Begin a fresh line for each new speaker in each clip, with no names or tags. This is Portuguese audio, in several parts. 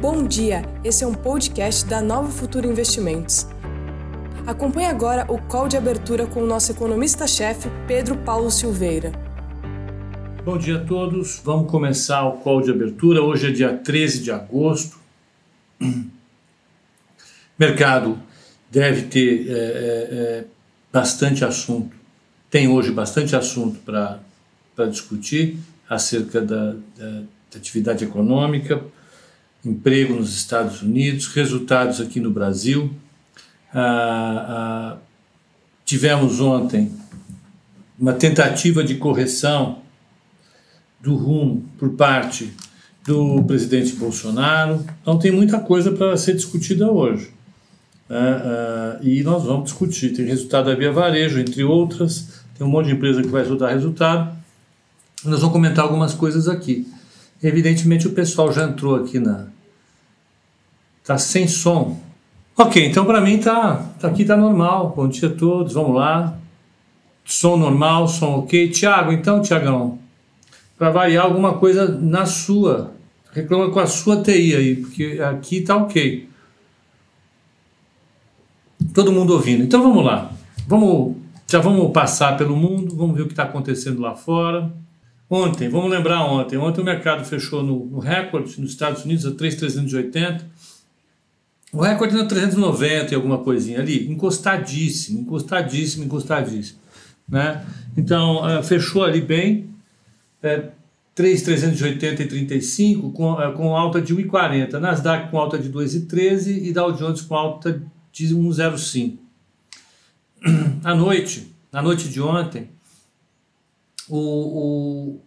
Bom dia, esse é um podcast da Nova Futuro Investimentos. Acompanhe agora o call de abertura com o nosso economista-chefe, Pedro Paulo Silveira.
Bom dia a todos, vamos começar o call de abertura. Hoje é dia 13 de agosto. Mercado deve ter é, é, bastante assunto, tem hoje bastante assunto para discutir acerca da, da, da atividade econômica, emprego nos Estados Unidos, resultados aqui no Brasil. Ah, ah, tivemos ontem uma tentativa de correção do rumo por parte do presidente Bolsonaro. Então tem muita coisa para ser discutida hoje. Ah, e nós vamos discutir. Tem resultado da Via Varejo, entre outras. Tem um monte de empresa que vai soltar resultado. Nós vamos comentar algumas coisas aqui. Evidentemente o pessoal já entrou aqui na. Tá sem som. Ok, então para mim tá, tá aqui tá normal. Bom dia a todos, vamos lá. Som normal, som ok. Tiago, então, Tiagão, para variar alguma coisa na sua. Reclama com a sua TI aí, porque aqui tá ok. Todo mundo ouvindo. Então vamos lá. Vamos, já vamos passar pelo mundo, vamos ver o que está acontecendo lá fora. Ontem, vamos lembrar ontem, ontem o mercado fechou no, no recorde nos Estados Unidos a 3,380. O recorde na 390 e alguma coisinha ali, encostadíssimo, encostadíssimo, encostadíssimo. Né? Então, uh, fechou ali bem, é, 3,380 e 35 com, uh, com alta de 1,40. Nasdaq com alta de 2,13 e Dow Jones com alta de 1,05. À noite, na noite de ontem, o, o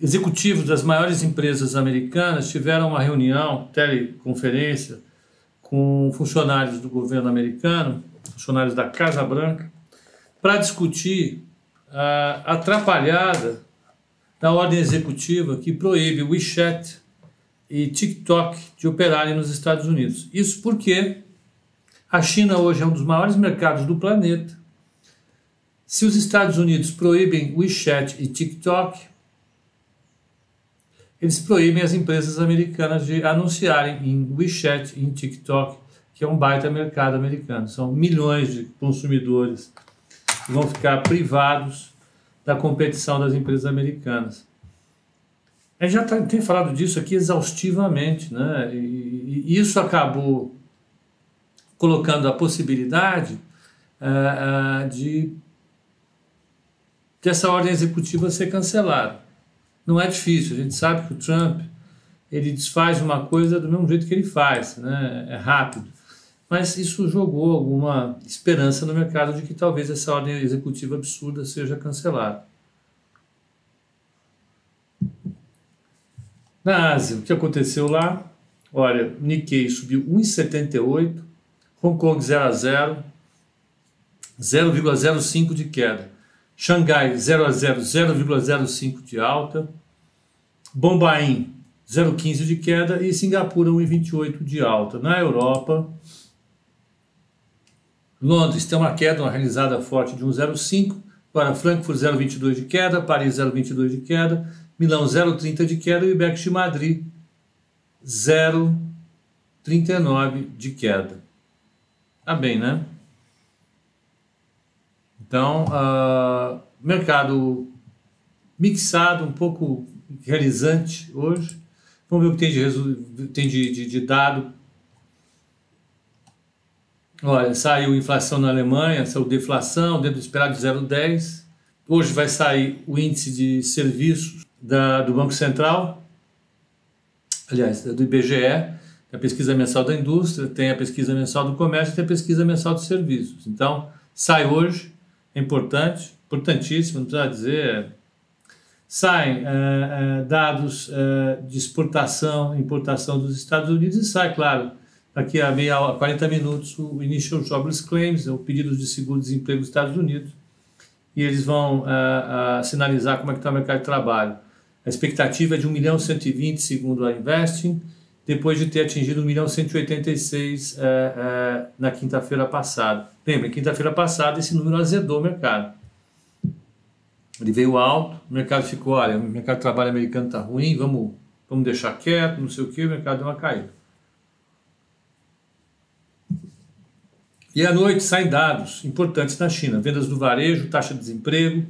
executivos das maiores empresas americanas tiveram uma reunião, teleconferência, com funcionários do governo americano, funcionários da Casa Branca, para discutir a atrapalhada da ordem executiva que proíbe o WeChat e TikTok de operarem nos Estados Unidos. Isso porque a China hoje é um dos maiores mercados do planeta se os Estados Unidos proíbem WeChat e TikTok, eles proíbem as empresas americanas de anunciarem em WeChat e em TikTok, que é um baita mercado americano. São milhões de consumidores que vão ficar privados da competição das empresas americanas. A gente já tá, tem falado disso aqui exaustivamente, né? E, e isso acabou colocando a possibilidade uh, uh, de dessa ordem executiva ser cancelada. Não é difícil, a gente sabe que o Trump ele desfaz uma coisa do mesmo jeito que ele faz, né? é rápido. Mas isso jogou alguma esperança no mercado de que talvez essa ordem executiva absurda seja cancelada. Na Ásia, o que aconteceu lá? Olha, Nikkei subiu 1,78, Hong Kong 0 a 0, 0,05 de queda. Xangai 0 a 0, 0,05 de alta. Bombaim 0,15 de queda e Singapura 1,28 de alta. Na Europa, Londres tem uma queda, uma realizada forte de 1,05. Para Frankfurt 0,22 de queda, Paris 0,22 de queda, Milão 0,30 de queda e o IBEX de Madrid 0,39 de queda. Tá bem, né? Então, uh, mercado mixado, um pouco realizante hoje. Vamos ver o que tem de, tem de, de, de dado. Olha, saiu inflação na Alemanha, saiu deflação, dentro do esperado de 0,10. Hoje vai sair o índice de serviços da, do Banco Central, aliás, do IBGE, a pesquisa mensal da indústria, tem a pesquisa mensal do comércio e tem a pesquisa mensal dos serviços. Então, sai hoje, é importante, importantíssimo, não precisa dizer. Saem é, é, dados é, de exportação, importação dos Estados Unidos e sai, claro, daqui a meia hora, 40 minutos, o Initial Jobless Claims, o pedido de seguro-desemprego dos Estados Unidos, e eles vão sinalizar como é que está o mercado de trabalho. A expectativa é de 1 milhão 120, segundo a Investing, depois de ter atingido 1 milhão 186 na quinta-feira passada. Lembra, quinta-feira passada esse número azedou o mercado. Ele veio alto, o mercado ficou, olha, o mercado de trabalho americano está ruim, vamos vamos deixar quieto, não sei o que, o mercado deu uma caída. E à noite saem dados importantes na China: vendas do varejo, taxa de desemprego,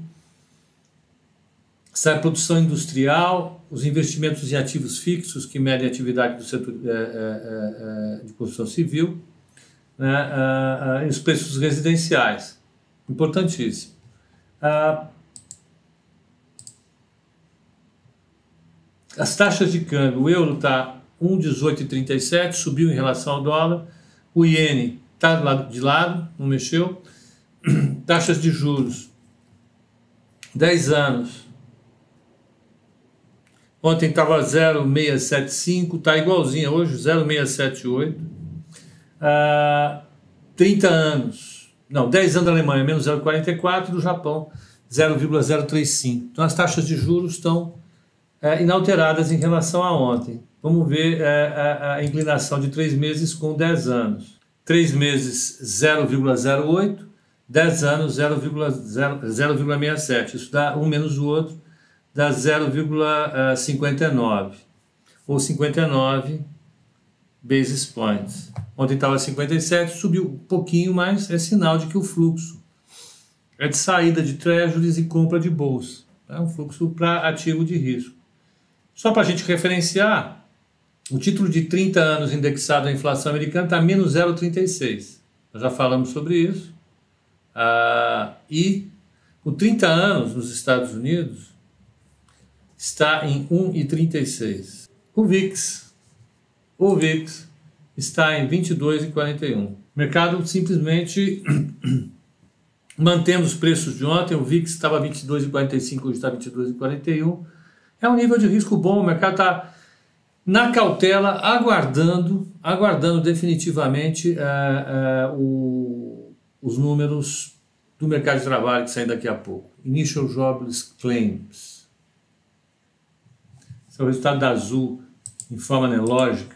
sai produção industrial, os investimentos em ativos fixos, que medem a atividade do setor é, é, de construção civil, né, e os preços residenciais. Importantíssimo. as taxas de câmbio, o euro está 1,1837, subiu em relação ao dólar, o iene está de lado, não mexeu. Taxas de juros, 10 anos. Ontem estava 0,675, está igualzinha hoje, 0,678. Ah, 30 anos, não, 10 anos da Alemanha, menos 0,44, do Japão, 0,035. Então as taxas de juros estão é, inalteradas em relação a ontem. Vamos ver é, a, a inclinação de 3 meses com 10 anos. 3 meses 0,08, 10 anos 0,67. Isso dá um menos o outro, dá 0,59 ou 59 basis points. Ontem estava 57, subiu um pouquinho, mas é sinal de que o fluxo é de saída de treasuries e compra de bolsa. É um fluxo para ativo de risco. Só para a gente referenciar, o título de 30 anos indexado à inflação americana está menos 0,36. Nós já falamos sobre isso. Ah, e o 30 anos nos Estados Unidos está em 1,36. O VIX, o VIX está em 22,41. O mercado simplesmente mantendo os preços de ontem, o VIX estava 22,45, hoje está 22,41. É um nível de risco bom, o mercado está na cautela, aguardando, aguardando definitivamente uh, uh, o, os números do mercado de trabalho que saem daqui a pouco. Initial Jobless Claims. Esse é o resultado da Azul em forma analógica.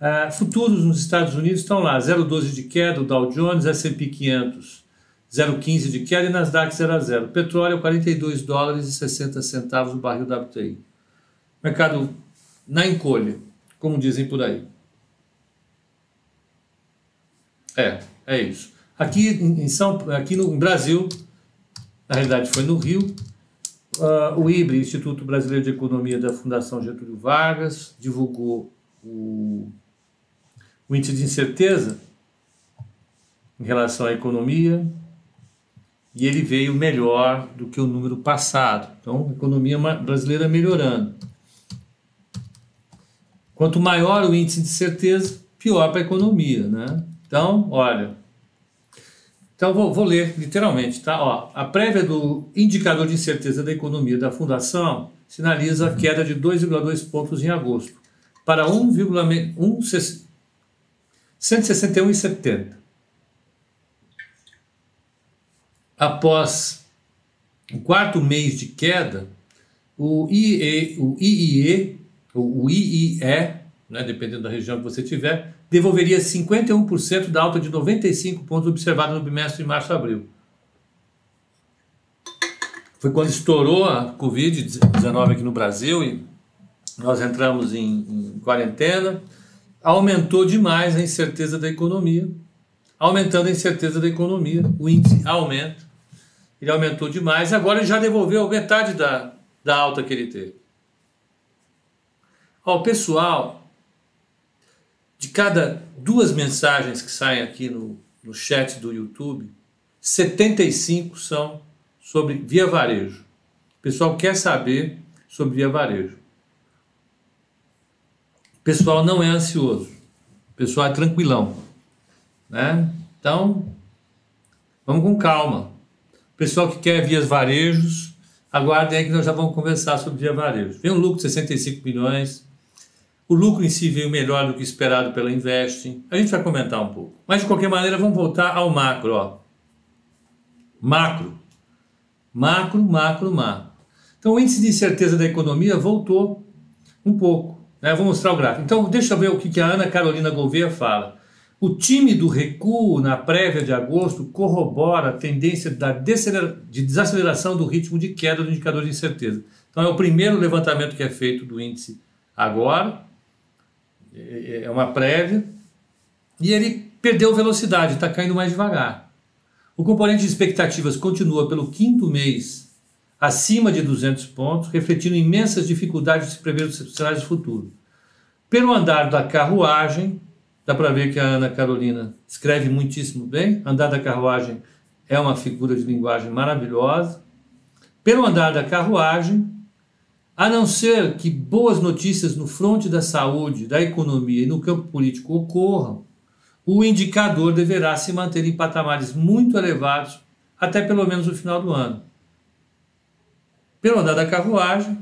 Uh, futuros nos Estados Unidos estão lá, 0,12 de queda, o Dow Jones, S&P 500, 0,15 de queda e Nasdaq 0 a 0. Petróleo 42 dólares e 60 centavos o barril WTI. Mercado na encolha, como dizem por aí. É, é isso. Aqui em São, aqui no Brasil, na realidade foi no Rio, uh, o IBRE, Instituto Brasileiro de Economia da Fundação Getúlio Vargas, divulgou o, o índice de incerteza em relação à economia e ele veio melhor do que o número passado. Então, a economia brasileira melhorando. Quanto maior o índice de certeza, pior para a economia, né? Então, olha. Então, vou, vou ler literalmente, tá? Ó, a prévia do indicador de incerteza da economia da Fundação sinaliza a queda de 2,2 pontos em agosto, para 161,70. Após o quarto mês de queda, o IE, o IIE o IIE, né, dependendo da região que você tiver, devolveria 51% da alta de 95 pontos observada no bimestre de março a abril. Foi quando estourou a Covid-19 aqui no Brasil e nós entramos em, em quarentena, aumentou demais a incerteza da economia. Aumentando a incerteza da economia, o índice aumenta, ele aumentou demais, agora ele já devolveu metade da, da alta que ele teve. Ó, o pessoal, de cada duas mensagens que saem aqui no, no chat do YouTube, 75 são sobre via varejo. O pessoal quer saber sobre via varejo. O pessoal não é ansioso. O pessoal é tranquilão. Né? Então, vamos com calma. O pessoal que quer vias varejos, aguardem aí que nós já vamos conversar sobre via varejo. Vem um lucro de 65 milhões, o lucro em si veio melhor do que esperado pela Invest. A gente vai comentar um pouco. Mas, de qualquer maneira, vamos voltar ao macro. Ó. Macro. Macro, macro, macro. Então, o índice de incerteza da economia voltou um pouco. Né? Vou mostrar o gráfico. Então, deixa eu ver o que a Ana Carolina Gouveia fala. O time do recuo na prévia de agosto corrobora a tendência da de desaceleração do ritmo de queda do indicador de incerteza. Então, é o primeiro levantamento que é feito do índice agora, é, é uma prévia, e ele perdeu velocidade, está caindo mais devagar. O componente de expectativas continua pelo quinto mês acima de 200 pontos, refletindo imensas dificuldades de se prever os cenários futuros. Pelo andar da carruagem, dá para ver que a Ana Carolina escreve muitíssimo bem. Andar da carruagem é uma figura de linguagem maravilhosa. Pelo andar da carruagem, a não ser que boas notícias no fronte da saúde, da economia e no campo político ocorram, o indicador deverá se manter em patamares muito elevados até pelo menos o final do ano. Pelo andar da carruagem,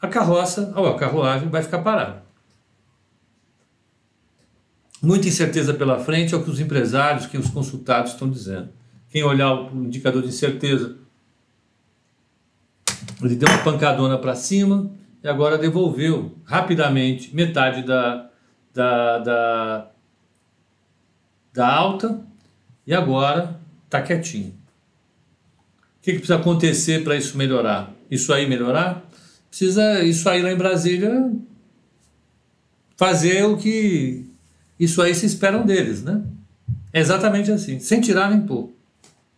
a carroça, ou a carruagem vai ficar parada. Muita incerteza pela frente é o que os empresários, que os consultados estão dizendo. Quem olhar o indicador de incerteza, ele deu uma pancadona para cima e agora devolveu rapidamente metade da, da, da, da alta e agora está quietinho. O que, que precisa acontecer para isso melhorar? Isso aí melhorar? Precisa isso aí lá em Brasília fazer o que isso aí se esperam deles, né? É exatamente assim, sem tirar nem pôr.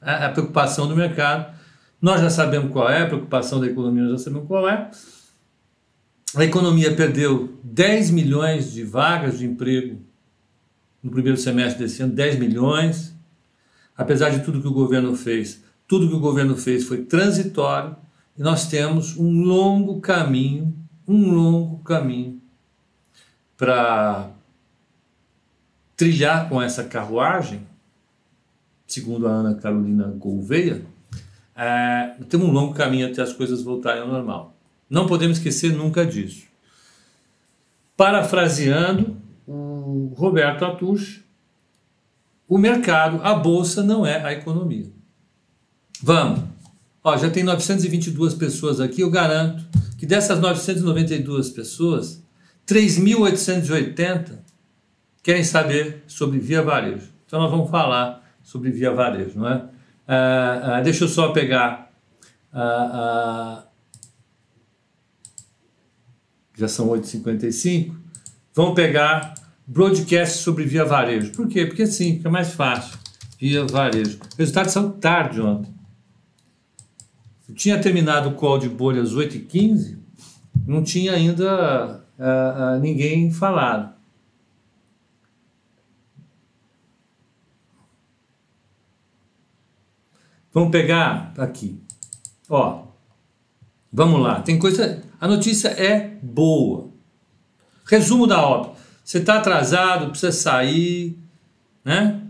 A, a preocupação do mercado, nós já sabemos qual é, a preocupação da economia nós já sabemos qual é. A economia perdeu 10 milhões de vagas de emprego no primeiro semestre desse ano, 10 milhões. Apesar de tudo que o governo fez, tudo que o governo fez foi transitório e nós temos um longo caminho, um longo caminho para trilhar com essa carruagem, segundo a Ana Carolina Gouveia, é, temos um longo caminho até as coisas voltarem ao normal. Não podemos esquecer nunca disso. Parafraseando o Roberto Atush, o mercado, a bolsa não é a economia. Vamos. Ó, já tem 922 pessoas aqui, eu garanto que dessas 992 pessoas, 3.880 querem saber sobre via varejo. Então nós vamos falar sobre via varejo, não é? Ah, ah, deixa eu só pegar. Ah, já são 8h55. Vamos pegar broadcast sobre via varejo. Por quê? Porque sim, fica mais fácil. Via varejo. Os resultados são tarde ontem. Eu tinha terminado o call de bolha às 8h15, não tinha ainda ninguém falado. Vamos pegar aqui. Ó, vamos lá. Tem coisa. A notícia é boa. Resumo da obra. Você está atrasado, precisa sair, né?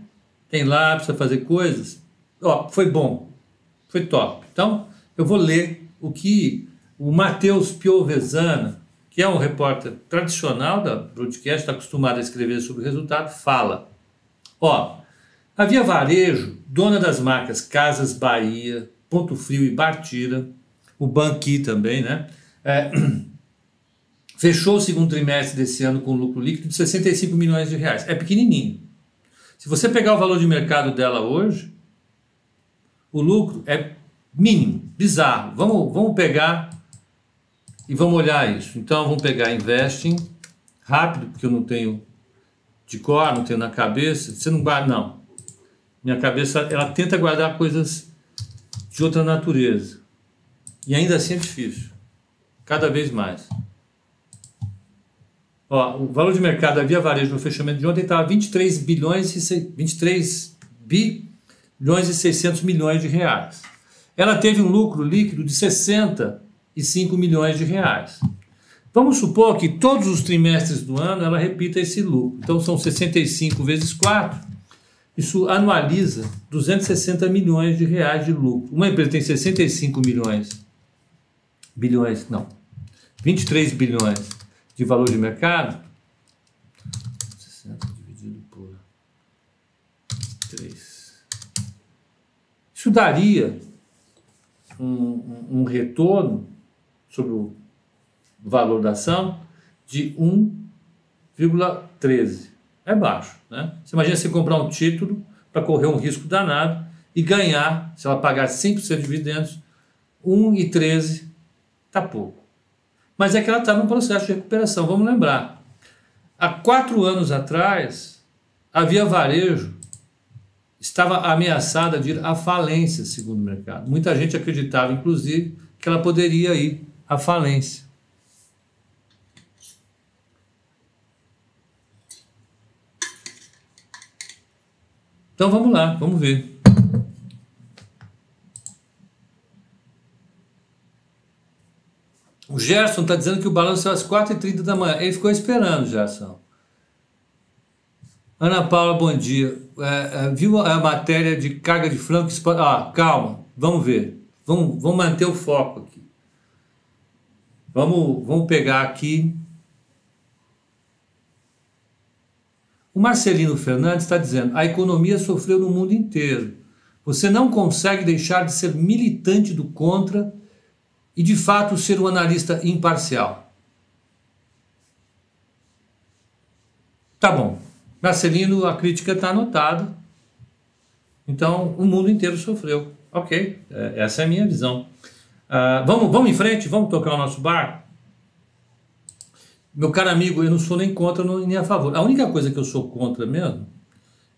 Tem lá, precisa fazer coisas. Ó, foi bom. Foi top. Então, eu vou ler o que o Matheus Piovesana, que é um repórter tradicional da broadcast, está acostumado a escrever sobre o resultado, fala. Ó, a Via Varejo, dona das marcas Casas Bahia, Ponto Frio e Bartira, o Banqui também, né? É, fechou o segundo trimestre desse ano com lucro líquido de 65 milhões de reais. É pequenininho. Se você pegar o valor de mercado dela hoje, o lucro é mínimo, bizarro. Vamos, vamos pegar e vamos olhar isso. Então vamos pegar Investing, rápido, porque eu não tenho de cor, não tenho na cabeça. Você não guarda, não. Minha cabeça, ela tenta guardar coisas de outra natureza. E ainda assim é difícil. Cada vez mais. Ó, o valor de mercado da Via Varejo no fechamento de ontem estava 23 bilhões e 23 bilhões e 600 milhões de reais. Ela teve um lucro líquido de 65 milhões de reais. Vamos supor que todos os trimestres do ano ela repita esse lucro. Então são 65 vezes 4, isso anualiza 260 milhões de reais de lucro. Uma empresa tem 65 milhões, bilhões, não, 23 bilhões de valor de mercado. 60 dividido por 3. Isso daria um, um, um retorno sobre o valor da ação de 1,13 é baixo. Né? Você imagina você comprar um título para correr um risco danado e ganhar, se ela pagar 100% de dividendos, 1,13 está pouco. mas é que ela está num processo de recuperação. Vamos lembrar, há quatro anos atrás, a Via Varejo estava ameaçada de ir à falência, segundo o mercado. Muita gente acreditava, inclusive, que ela poderia ir à falência. Então vamos lá, vamos ver. O Gerson está dizendo que o balanço é às 4h30 da manhã. Ele ficou esperando, Gerson. Ana Paula, bom dia. É, é, viu a matéria de carga de frango? Ah, calma, vamos ver. Vamos, vamos manter o foco aqui. Vamos, vamos pegar aqui O Marcelino Fernandes está dizendo: a economia sofreu no mundo inteiro. Você não consegue deixar de ser militante do contra e, de fato, ser um analista imparcial. Tá bom. Marcelino, a crítica está anotada. Então, o mundo inteiro sofreu. Ok, é, essa é a minha visão. Uh, vamos, vamos em frente, vamos tocar o nosso bar? Meu caro amigo, eu não sou nem contra nem a favor. A única coisa que eu sou contra mesmo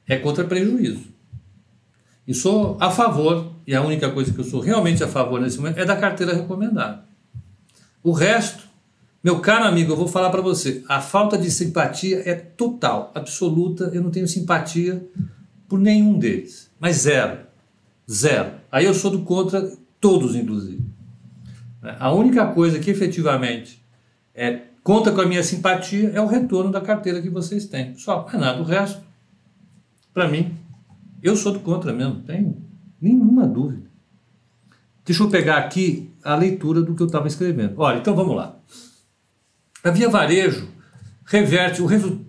é contra prejuízo. E sou a favor, e a única coisa que eu sou realmente a favor nesse momento é da carteira recomendada. O resto, meu caro amigo, eu vou falar para você, a falta de simpatia é total, absoluta. Eu não tenho simpatia por nenhum deles, mas zero. Zero. Aí eu sou do contra todos, inclusive. A única coisa que efetivamente é conta com a minha simpatia, é o retorno da carteira que vocês têm. Só, não é nada. O resto, para mim, eu sou do contra mesmo, tenho nenhuma dúvida. Deixa eu pegar aqui a leitura do que eu estava escrevendo. Olha, então vamos lá. A Via Varejo reverte o resultado.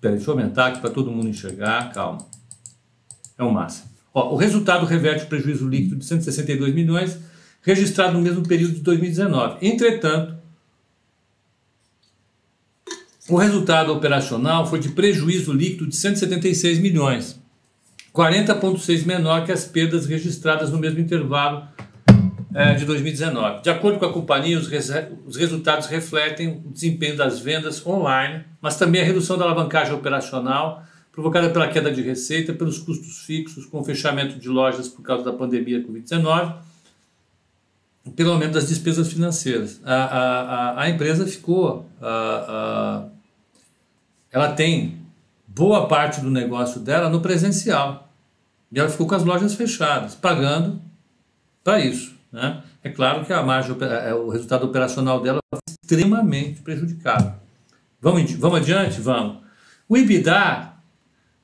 Deixa eu aumentar aqui para todo mundo enxergar, calma. É o máximo. Ó, o resultado reverte o prejuízo líquido de 162 milhões, registrado no mesmo período de 2019. Entretanto, o resultado operacional foi de prejuízo líquido de 176 milhões, 40,6 menor que as perdas registradas no mesmo intervalo é, de 2019. De acordo com a companhia, os, os resultados refletem o desempenho das vendas online, mas também a redução da alavancagem operacional provocada pela queda de receita, pelos custos fixos com o fechamento de lojas por causa da pandemia Covid-19 pelo aumento das despesas financeiras. A, a, a, empresa ficou a, ela tem boa parte do negócio dela no presencial. E ela ficou com as lojas fechadas, pagando para isso. Né? É claro que a margem, é, o resultado operacional dela foi extremamente prejudicado. Vamos, vamos adiante? Vamos. O IBIDA,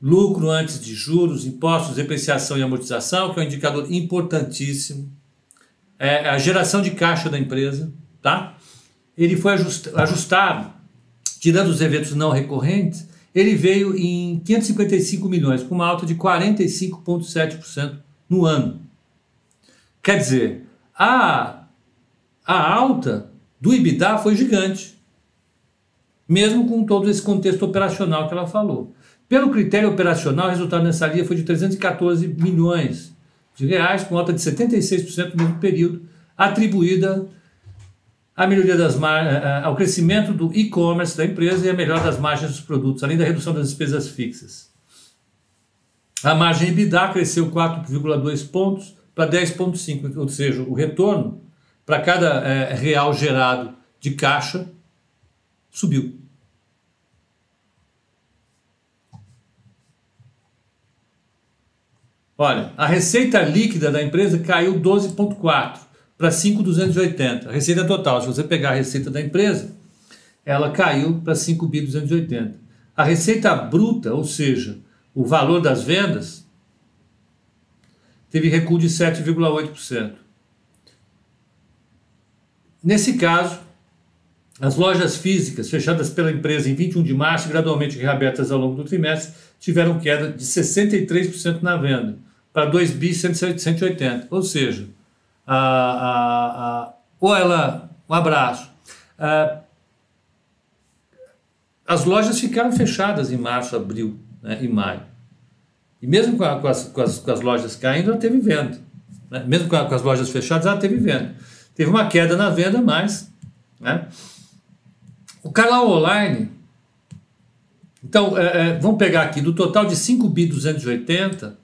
lucro antes de juros, impostos, depreciação e amortização, que é um indicador importantíssimo, é a geração de caixa da empresa, tá? Ele foi ajustado tirando os eventos não recorrentes, ele veio em 555 milhões, com uma alta de 45,7% no ano. Quer dizer, a, a alta do IBIDA foi gigante, mesmo com todo esse contexto operacional que ela falou. Pelo critério operacional, o resultado nessa linha foi de 314 milhões de reais, com alta de 76% no mesmo período, atribuída a melhoria das. Eh, eh, ao crescimento do e-commerce da empresa e a melhora das margens dos produtos, além da redução das despesas fixas. A margem EBITDA cresceu 4,2 pontos para 10,5, ou seja, o retorno para cada é, real gerado de caixa subiu. Olha, a receita líquida da empresa caiu 12,4 para 5,280. A receita total, se você pegar a receita da empresa, ela caiu para 5,280. A receita bruta, ou seja, o valor das vendas, teve recuo de 7,8%. Nesse caso, as lojas físicas fechadas pela empresa em 21 de março, gradualmente reabertas ao longo do trimestre, tiveram queda de 63% na venda, para 2 bi 180, ou seja, a, a, a, ou ela, um abraço. as lojas ficaram fechadas em março, abril né, e maio. E mesmo com, a, com, as, com, as, com, as, lojas caindo, ela teve venda. Né? Mesmo com, com, as lojas fechadas, ela teve venda. Teve uma queda na venda, mas né, O canal online, então, é, é, vamos pegar aqui, do total de 5 bi 280,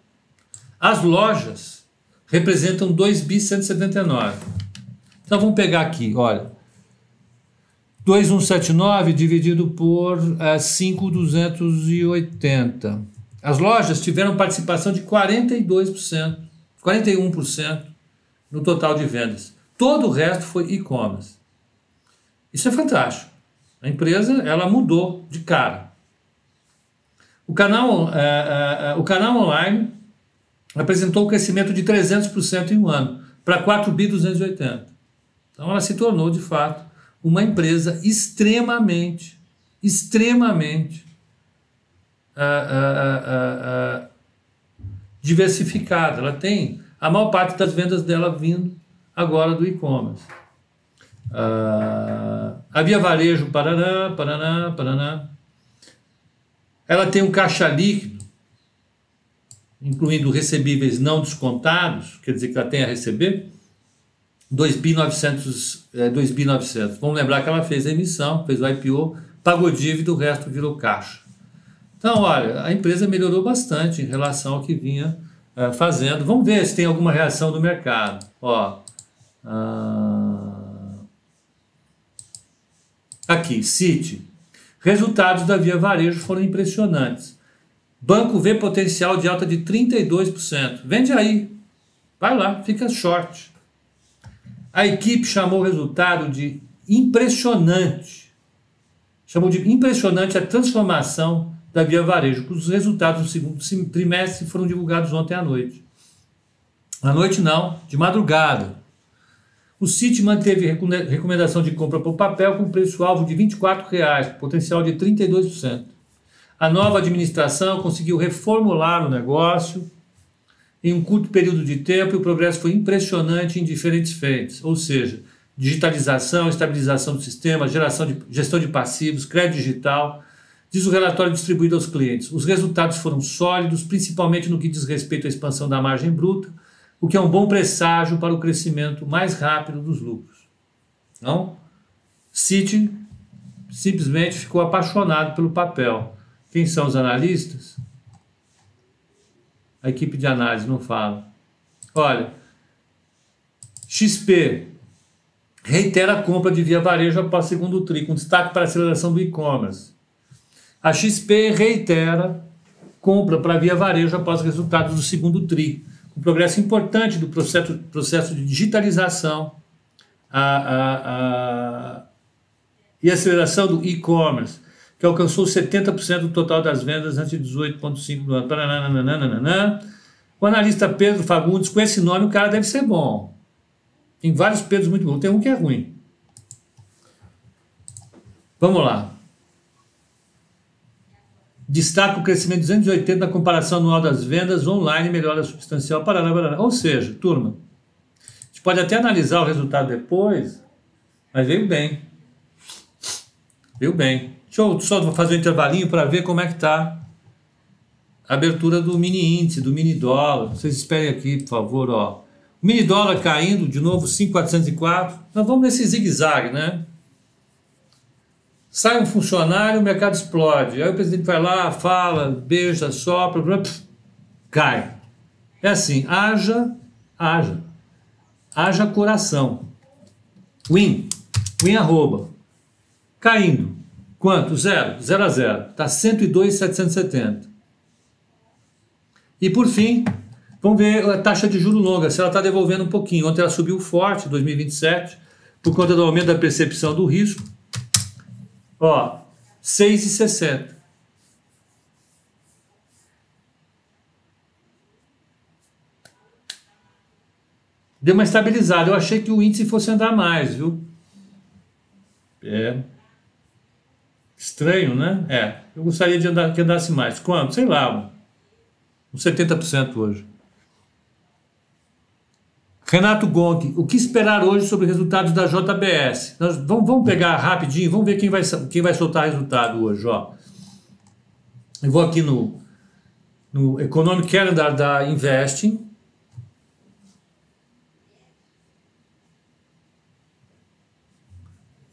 as lojas representam 2 bi 179. Então vamos pegar aqui, olha, 2179 dividido por é, 5,280. As lojas tiveram participação de 42%, 41% no total de vendas. Todo o resto foi e-commerce. Isso é fantástico. A empresa ela mudou de cara. O canal, é, é o canal online apresentou um crescimento de 300% em um ano, para 4 bi 280. Então ela se tornou, de fato, uma empresa extremamente, extremamente uh, uh, uh, diversificada. Ela tem a maior parte das vendas dela vindo agora do e-commerce. a Via Varejo, Paraná, Paraná, Paraná. Ela tem um caixa líquido, incluindo recebíveis não descontados, quer dizer que ela tem a receber, 2.900, é, 2.900. Vamos lembrar que ela fez a emissão, fez o IPO, pagou dívida, o resto virou caixa. Então, olha, a empresa melhorou bastante em relação ao que vinha é, fazendo. Vamos ver se tem alguma reação do mercado. Ó, ah, aqui, City. Resultados da Via Varejo foram impressionantes. Banco vê potencial de alta de 32%. Vende aí. Vai lá, fica short. A equipe chamou o resultado de impressionante. Chamou de impressionante a transformação da Via Varejo. Os resultados do segundo trimestre foram divulgados ontem à noite. À noite não, de madrugada. O CIT manteve recomendação de compra por papel com preço-alvo de R$ 24,00, potencial de 32%. A nova administração conseguiu reformular o negócio em um curto período de tempo e o progresso foi impressionante em diferentes frentes, ou seja, digitalização, estabilização do sistema, geração de, gestão de passivos, crédito digital, diz o relatório distribuído aos clientes. Os resultados foram sólidos, principalmente no que diz respeito à expansão da margem bruta, o que é um bom presságio para o crescimento mais rápido dos lucros. Não? City simplesmente ficou apaixonado pelo papel. Quem são os analistas? a equipe de análise não fala. Olha, XP reitera a compra de via varejo após segundo TRI, com destaque para a aceleração do e-commerce. A XP reitera compra para via varejo após resultados do segundo TRI, um progresso importante do processo, processo de digitalização a, a, a, e aceleração do e-commerce que alcançou 70% do total das vendas antes de 18,5% do ano. O analista Pedro Fagundes, com esse nome, o cara deve ser bom. Tem vários Pedros muito bons, tem um que é ruim. Vamos lá. Destaca o crescimento de 280 na comparação anual das vendas online, melhora substancial. Parará, parará. Ou seja, turma, a gente pode até analisar o resultado depois, mas veio bem. Veio bem. Deixa eu só fazer um intervalinho para ver como é que está a abertura do mini índice, do mini dólar. Vocês esperem aqui, por favor. Ó. O mini dólar caindo, de novo, 5,404. Nós vamos nesse zigue-zague, né? Sai um funcionário, o mercado explode. Aí o presidente vai lá, fala, beija, sopra, pff, cai. É assim, haja, haja. Haja coração. Win. Win arroba. Caindo. Quanto? Zero. Zero a zero. Está 102,770. E por fim, vamos ver a taxa de juro longa, se ela está devolvendo um pouquinho. Ontem ela subiu forte, 2027, por conta do aumento da percepção do risco. Ó, 6,60. Deu uma estabilizada. Eu achei que o índice fosse andar mais, viu? É. Estranho, né? É. Eu gostaria de andar, que andasse mais. Quanto? Sei lá, uns 70% hoje. Renato Gonk, o que esperar hoje sobre resultados da JBS? Nós vamos, vamos pegar rapidinho, vamos ver quem vai, quem vai soltar resultado hoje. Ó. Eu vou aqui no, no Economic Calendar da Investing.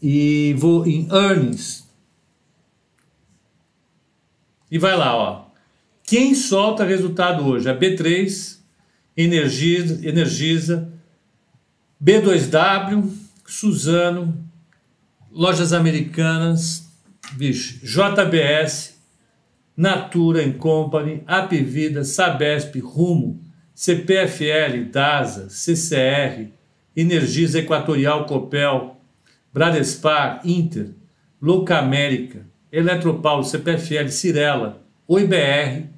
e vou em earnings. E vai lá, ó. Quem solta resultado hoje? A B3, Energisa, Energisa B2W, Suzano, Lojas Americanas, bicho, JBS, Natura Company, Apvida, Sabesp, Rumo, CPFL, DASA, CCR, Energisa Equatorial Copel, Bradespar, Inter, Louca América, Eletropaulo, CPFL, Cirela, OIBR.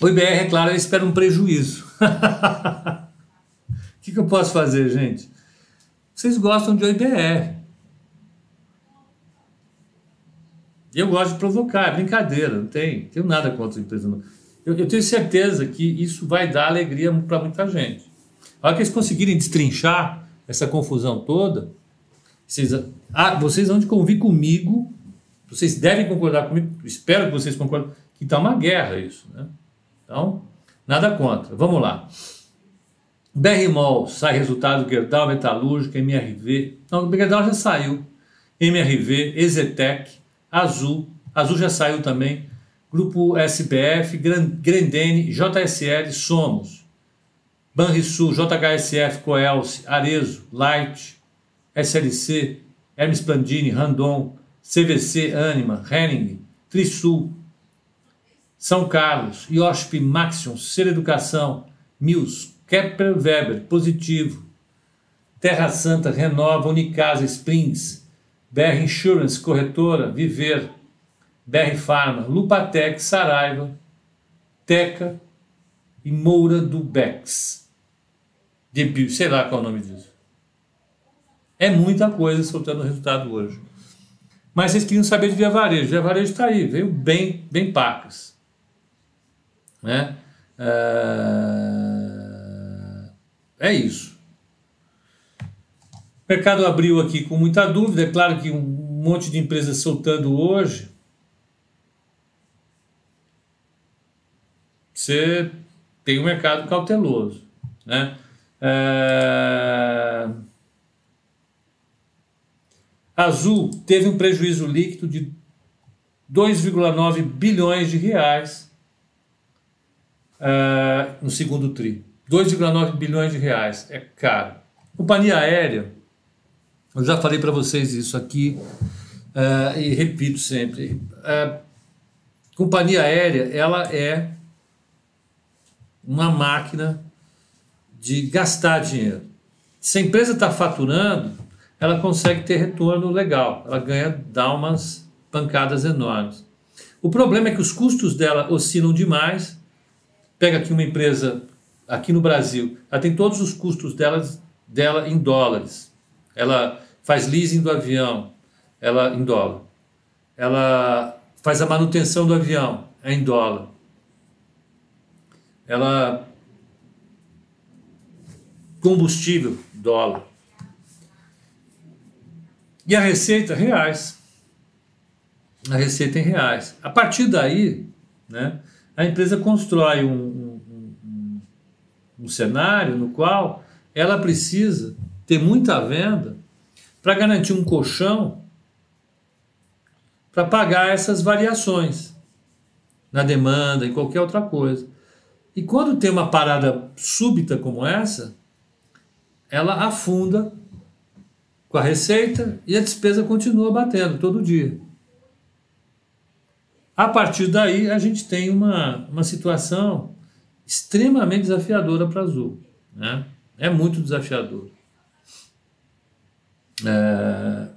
OIBR, é claro, espera um prejuízo. O que, que eu posso fazer, gente? Vocês gostam de OIBR. Eu gosto de provocar, é brincadeira, não tem, tenho nada contra a empresa. Não. Eu, eu tenho certeza que isso vai dar alegria para muita gente. A hora que eles conseguirem destrinchar essa confusão toda, vocês, ah, vocês vão de convir comigo, vocês devem concordar comigo, espero que vocês concordem, que está uma guerra isso. Né? Então, nada contra. Vamos lá. BRMOL, sai resultado, Gerdau Metalúrgica, MRV. Não, Gerdau já saiu. MRV, Ezetec, Azul, Azul já saiu também. Grupo SBF, Grandene, JSL, Somos. Banrisul, JHSF, Coelce, Arezo, Light, SLC, Hermes Plandini, Randon, CVC, Anima, Henning, Trisul, São Carlos, IOSP, Maxion, Ser Educação, Mills, Kepler Weber, Positivo, Terra Santa, Renova, Unicasa, Springs, BR Insurance, Corretora, Viver, BR Pharma, Lupatec, Saraiva, Teca e Moura do Bex de, sei lá qual é o nome disso. É muita coisa soltando resultado hoje. Mas vocês queriam saber de Via Varejo. Via Varejo está aí, veio bem, bem pacas. Né? É... é isso. O mercado abriu aqui com muita dúvida. É claro que um monte de empresas soltando hoje. Você tem um mercado cauteloso. Né? É... Azul teve um prejuízo líquido de 2,9 bilhões de reais uh, no segundo tri. 2,9 bilhões de reais. É caro. Companhia aérea, eu já falei para vocês isso aqui uh, e repito sempre. Uh, companhia aérea, ela é uma máquina de gastar dinheiro. Se a empresa está faturando, ela consegue ter retorno legal, ela ganha, dá umas pancadas enormes. O problema é que os custos dela oscilam demais. Pega aqui uma empresa aqui no Brasil, ela tem todos os custos dela, dela em dólares. Ela faz leasing do avião, ela em dólar. Ela faz a manutenção do avião, é em dólar. Ela combustível, dólar. E a receita, reais. A receita em reais. A partir daí, né, a empresa constrói um, um, um, um cenário no qual ela precisa ter muita venda para garantir um colchão para pagar essas variações na demanda e qualquer outra coisa. E quando tem uma parada súbita como essa, ela afunda com a receita e a despesa continua batendo todo dia. A partir daí, a gente tem uma, uma situação extremamente desafiadora para a Azul. Né? É muito desafiador. É...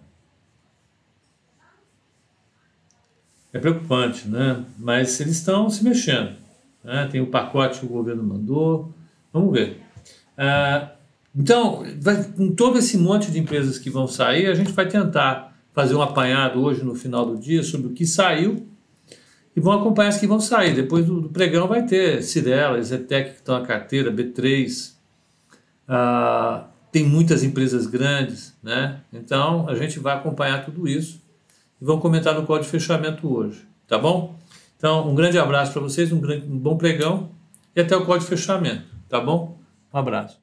é preocupante, né? mas eles estão se mexendo. Né? Tem o pacote que o governo mandou. Vamos ver. É... Então, vai, com todo esse monte de empresas que vão sair, a gente vai tentar fazer um apanhado hoje no final do dia sobre o que saiu e vão acompanhar as que vão sair. Depois do, do pregão vai ter Cirela, Zetec que estão na carteira, B3. Ah, tem muitas empresas grandes, né? Então a gente vai acompanhar tudo isso e vamos comentar no código de fechamento hoje, tá bom? Então, um grande abraço para vocês, um, grande, um bom pregão e até o código de fechamento, tá bom? Um abraço.